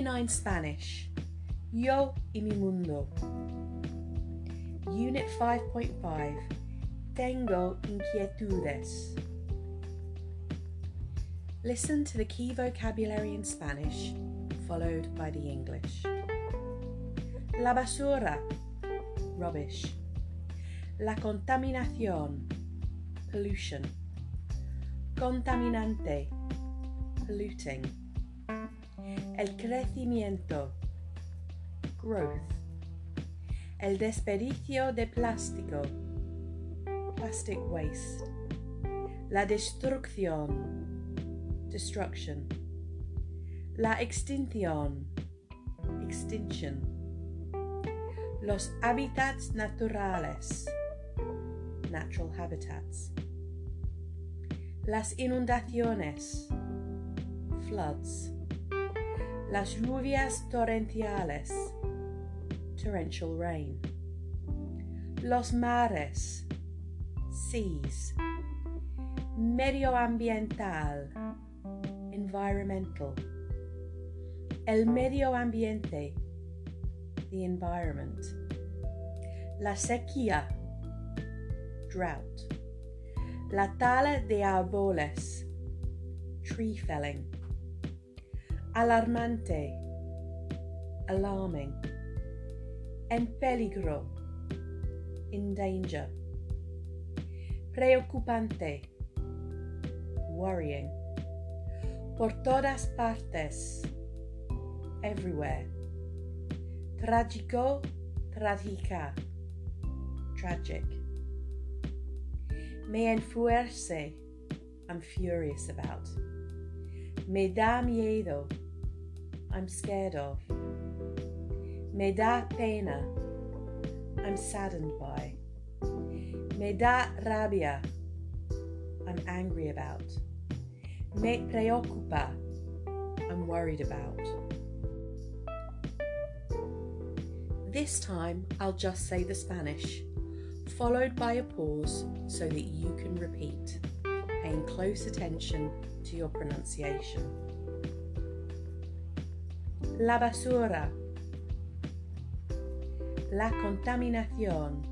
Year 9 Spanish Yo y mi mundo. Unit 5.5 Tengo inquietudes. Listen to the key vocabulary in Spanish, followed by the English. La basura, rubbish. La contaminación, pollution. Contaminante, polluting. El crecimiento, growth. El desperdicio de plástico, plastic waste. La destrucción, destruction. La extinción, extinction. Los hábitats naturales, natural habitats. Las inundaciones, floods. Las lluvias torrenciales, torrential rain. Los mares, seas. Medioambiental, environmental. El medio ambiente, the environment. La sequía, drought. La tala de árboles, tree felling. Alarmante, alarming. En peligro, in danger. Preocupante, worrying. Por todas partes, everywhere. Trágico, trágica, tragic. Me enfuerce, I'm furious about. Me da miedo, I'm scared of. Me da pena, I'm saddened by. Me da rabia, I'm angry about. Me preocupa, I'm worried about. This time I'll just say the Spanish, followed by a pause so that you can repeat, paying close attention to your pronunciation. La basura. La contaminación.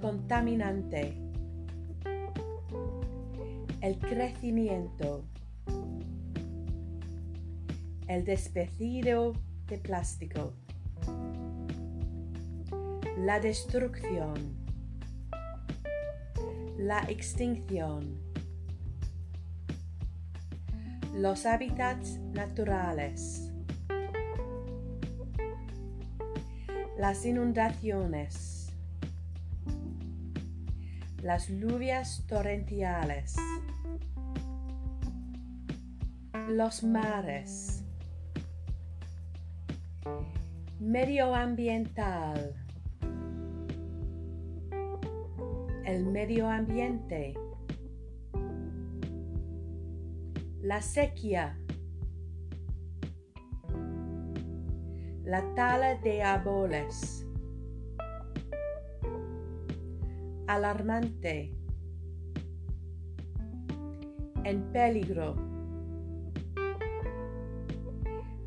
Contaminante. El crecimiento. El despedido de plástico. La destrucción. La extinción. Los hábitats naturales. Las inundaciones. Las lluvias torrenciales. Los mares. Medioambiental. El medio ambiente. La sequía. La tala de árboles. Alarmante. En peligro.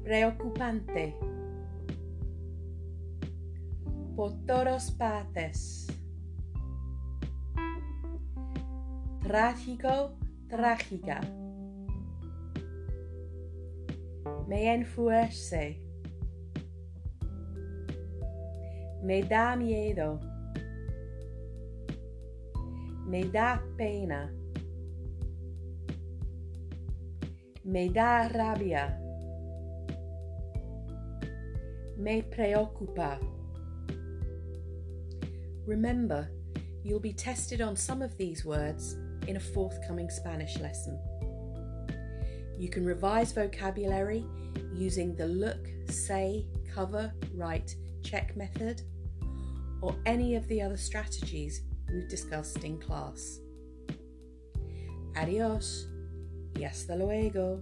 Preocupante. Por todas partes. Trágico, trágica. Me enfuerce. Me da miedo. Me da pena. Me da rabia. Me preocupa. Remember, you'll be tested on some of these words in a forthcoming Spanish lesson. You can revise vocabulary using the look, say, cover, write, check method, or any of the other strategies we've discussed in class. Adios y hasta luego.